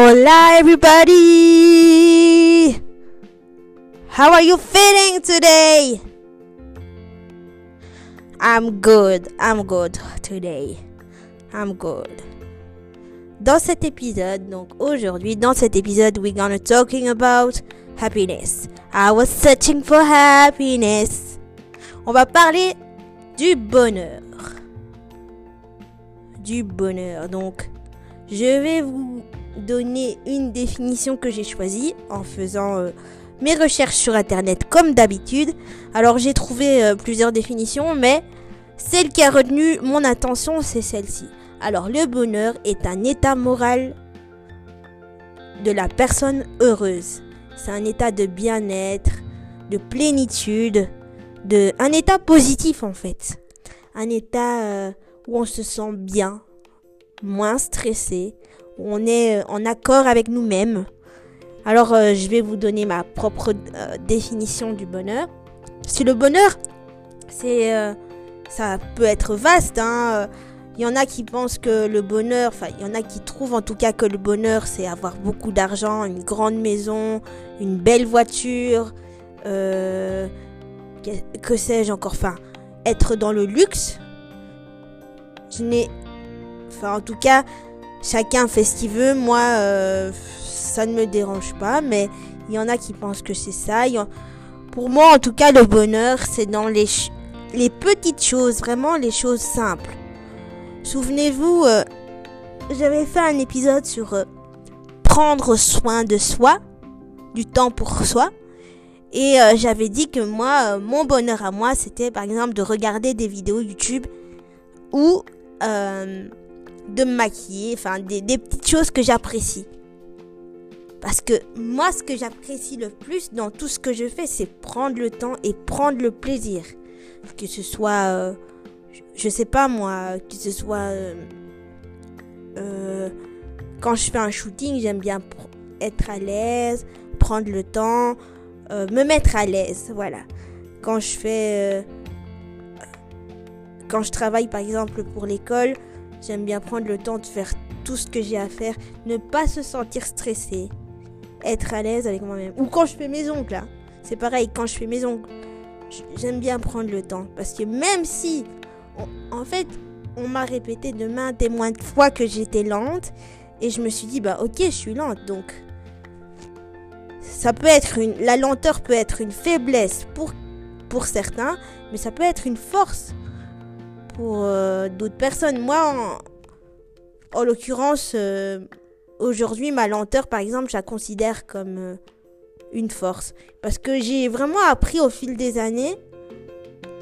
Hola everybody! How are you feeling today? I'm good, I'm good today. I'm good. Dans cet épisode, donc aujourd'hui, dans cet épisode, we're gonna talking about happiness. I was searching for happiness. On va parler du bonheur. Du bonheur. Donc, je vais vous donner une définition que j'ai choisie en faisant euh, mes recherches sur internet comme d'habitude. Alors j'ai trouvé euh, plusieurs définitions, mais celle qui a retenu mon attention, c'est celle-ci. Alors le bonheur est un état moral de la personne heureuse. C'est un état de bien-être, de plénitude, de un état positif en fait. Un état euh, où on se sent bien, moins stressé, où on est en accord avec nous-mêmes. Alors euh, je vais vous donner ma propre euh, définition du bonheur. Si le bonheur, c'est ça peut être vaste. Hein. Il y en a qui pensent que le bonheur, enfin, il y en a qui trouvent en tout cas que le bonheur, c'est avoir beaucoup d'argent, une grande maison, une belle voiture, euh, que, sais-je encore, enfin, être dans le luxe. Je n'ai, enfin, en tout cas, chacun fait ce qu'il veut. Moi, euh, ça ne me dérange pas, mais il y en a qui pensent que c'est ça. Pour moi, en tout cas, le bonheur, c'est dans les les petites choses, vraiment les choses simples. Souvenez-vous, euh, j'avais fait un épisode sur euh, prendre soin de soi, du temps pour soi. Et j'avais dit que moi, mon bonheur à moi, c'était par exemple de regarder des vidéos YouTube ou de maquiller, enfin des, des petites choses que j'apprécie. Parce que moi, ce que j'apprécie le plus dans tout ce que je fais, c'est prendre le temps et prendre le plaisir que ce soit, euh, je sais pas moi, que ce soit euh, euh, quand je fais un shooting, j'aime bien être à l'aise, prendre le temps, me mettre à l'aise, voilà. Quand je fais, quand je travaille par exemple pour l'école, j'aime bien prendre le temps de faire tout ce que j'ai à faire, ne pas se sentir stressé, être à l'aise avec moi-même. Ou quand je fais mes ongles, là. C'est pareil, quand je fais mes ongles j'aime bien prendre le temps. Parce que même si, en fait, on m'a répété de maintes et de fois que j'étais lente, et je me suis dit, bah ok, je suis lente, donc ça peut être une, la lenteur peut être une faiblesse pour, pour certains, mais ça peut être une force euh, d'autres personnes. Moi, en, l'occurrence, euh, aujourd'hui, ma lenteur, par exemple, je la considère comme euh, une force. Parce que j'ai vraiment appris au fil des années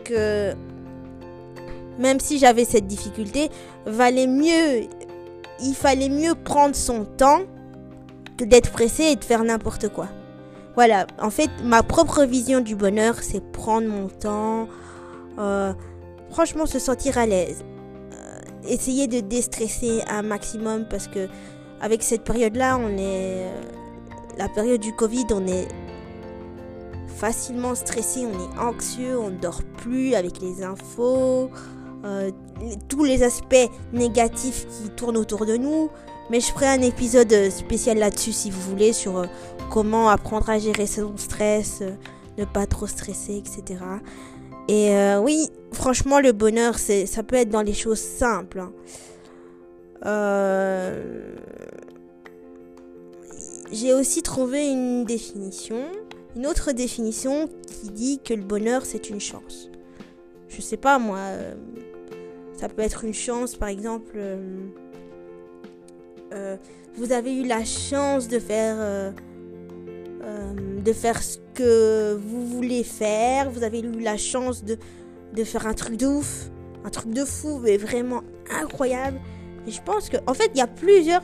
que même si j'avais cette difficulté, valait mieux, il fallait mieux prendre son temps que d'être pressé et de faire n'importe quoi. Voilà, en fait, ma propre vision du bonheur, c'est prendre mon temps, franchement se sentir à l'aise, euh, essayer de déstresser un maximum parce que avec cette période-là, on est euh, la période du Covid, on est facilement stressé, on est anxieux, on dort plus avec les infos, euh, tous les aspects négatifs qui tournent autour de nous. Mais je ferai un épisode spécial là-dessus si vous voulez sur comment apprendre à gérer son stress, ne pas trop stresser, etc. Et oui, franchement, le bonheur, c'est, ça peut être dans les choses simples. Hein. Euh, j'ai aussi trouvé une définition, une autre définition qui dit que le bonheur c'est une chance. Je sais pas moi, euh, ça peut être une chance par exemple. Euh, vous avez eu la chance de faire de faire ce que vous voulez faire. Vous avez eu la chance de, de faire un truc de ouf, un truc de fou, mais vraiment incroyable. Et je pense que, en fait, il y a plusieurs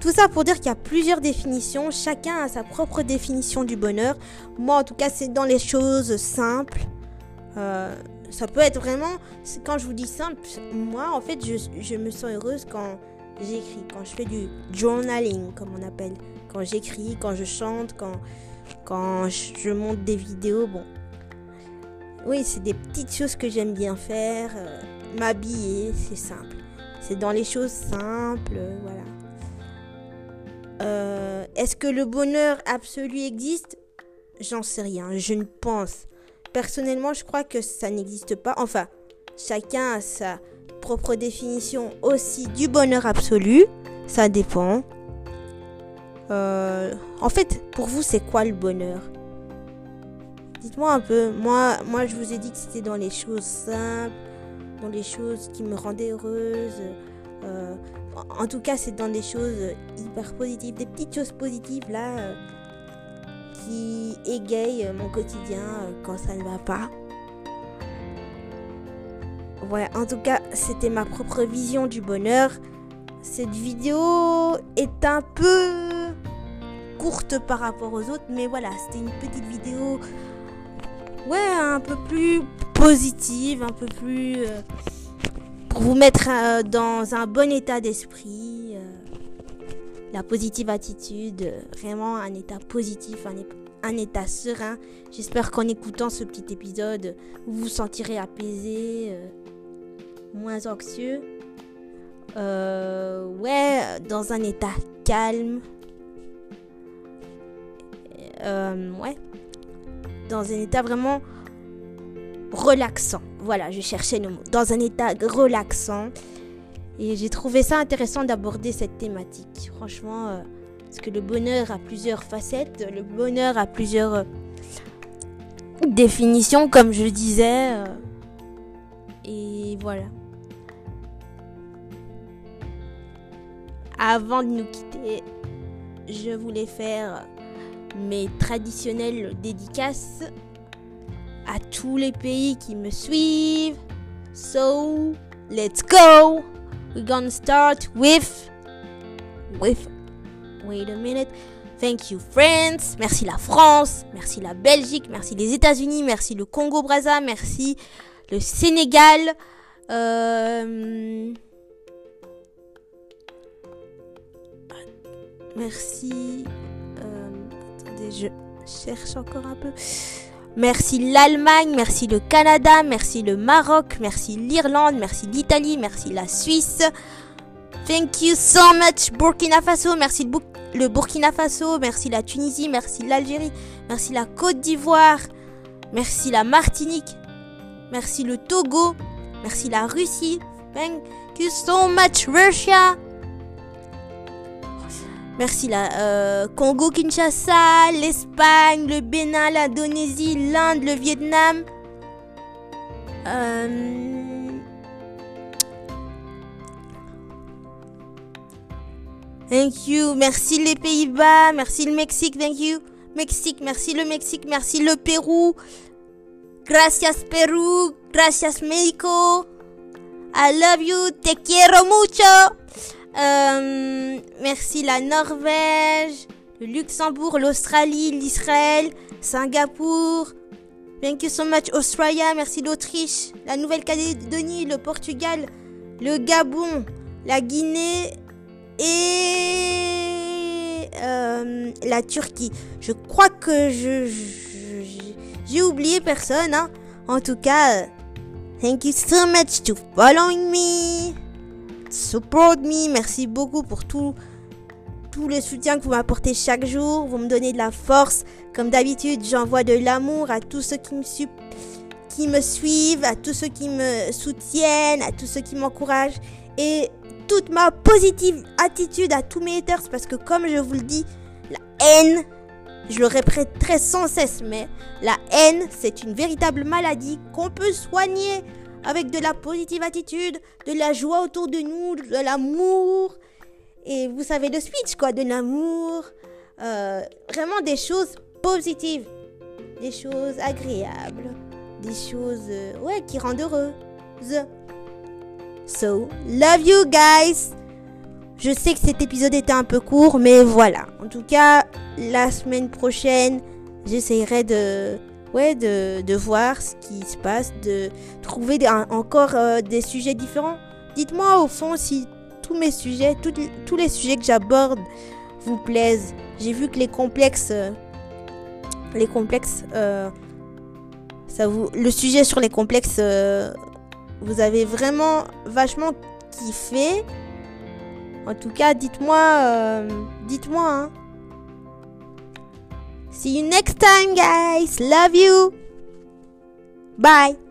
tout ça pour dire qu'il y a plusieurs définitions, chacun a sa propre définition du bonheur. Moi en tout cas c'est dans les choses simples. Euh, ça peut être vraiment, quand je vous dis simple, moi en fait je, me sens heureuse quand j'écris, quand je fais du journaling comme on appelle. Quand j'écris, quand je chante, quand, quand je monte des vidéos. Bon, oui c'est des petites choses que j'aime bien faire. Euh, m'habiller, c'est simple. C'est dans les choses simples, voilà. Euh, Est-ce que le bonheur absolu existe? J'en sais rien, je ne pense. Personnellement, je crois que ça n'existe pas. Enfin, chacun a sa propre définition aussi du bonheur absolu. Ça dépend. Euh, en fait, pour vous, c'est quoi le bonheur? Dites-moi un peu. Moi, je vous ai dit que c'était dans les choses simples, dans les choses qui me rendaient heureuse. Euh, en tout cas, c'est dans des choses hyper positives, des petites choses positives là euh, qui égayent mon quotidien euh, quand ça ne va pas. Voilà, en tout cas, c'était ma propre vision du bonheur. Cette vidéo est un peu courte par rapport aux autres, mais voilà, c'était une petite vidéo, ouais, un peu plus positive, un peu plus euh, pour vous mettre euh, dans un bon état d'esprit, euh, la positive attitude, vraiment un état positif, un, un état serein. J'espère qu'en écoutant ce petit épisode, vous vous sentirez apaisé, moins anxieux. Ouais, dans un état calme. Ouais. Dans un état vraiment relaxant. Voilà, je cherchais le mot. Dans un état relaxant. Et j'ai trouvé ça intéressant d'aborder cette thématique. Franchement, euh, parce que le bonheur a plusieurs facettes. Le bonheur a plusieurs euh, définitions, comme je disais. euh, et voilà. Avant de nous quitter, je voulais faire mes traditionnelles dédicaces à tous les pays qui me suivent. So, let's go. We're gonna start with with Wait a minute. Thank you France. Merci la France, merci la Belgique, merci les États-Unis, merci le Congo Brazza, merci le Sénégal. Euh, Merci. Je cherche encore un peu. Merci l'Allemagne, merci le Canada, merci le Maroc, merci l'Irlande, merci l'Italie, merci la Suisse. Thank you so much Burkina Faso, merci le Burkina Faso, merci la Tunisie, merci l'Algérie, merci la Côte d'Ivoire, merci la Martinique, merci le Togo, merci la Russie. Thank you so much Russia. Merci la euh, Congo Kinshasa, l'Espagne, le Bénin, l'Indonésie, l'Inde, le Vietnam. Euh, Thank you. Merci les Pays-Bas, merci le Mexique, thank you. Mexique, merci le Mexique, merci le Pérou. Gracias Pérou, gracias México. I love you, te quiero mucho. Euh, merci la Norvège, le Luxembourg, l'Australie, l'Israël, Singapour. Thank you so much Australia, merci l'Autriche, la Nouvelle-Calédonie, le Portugal, le Gabon, la Guinée et euh, la Turquie. Je crois que je, j'ai oublié personne. hein. En tout cas, euh, thank you so much to following me support me. Merci beaucoup pour tout, tout le soutien que vous m'apportez chaque jour. Vous me donnez de la force. Comme d'habitude, j'envoie de l'amour à tous ceux qui me, qui me suivent, à tous ceux qui me soutiennent, à tous ceux qui m'encouragent. Et toute ma positive attitude à tous mes haters. Parce que comme je vous le dis, la haine, je le répéterai sans cesse, mais la haine, c'est une véritable maladie qu'on peut soigner avec de la positive attitude, de la joie autour de nous, de l'amour. Et vous savez le speech, quoi, de l'amour. Euh, vraiment des choses positives, des choses agréables, des choses, euh, ouais, qui rendent heureuse. So, love you guys. Je sais que cet épisode était un peu court, mais voilà. En tout cas, la semaine prochaine, j'essayerai de, ouais, de, voir ce qui se passe, de trouver encore euh, des sujets différents. Dites-moi au fond si tous mes sujets, tous les sujets que j'aborde vous plaisent. J'ai vu que les complexes, euh, les complexes, euh, ça vous, le sujet sur les complexes, vous avez vraiment vachement kiffé. En tout cas, dites-moi, dites-moi. Hein. See you next time, guys. Love you. Bye.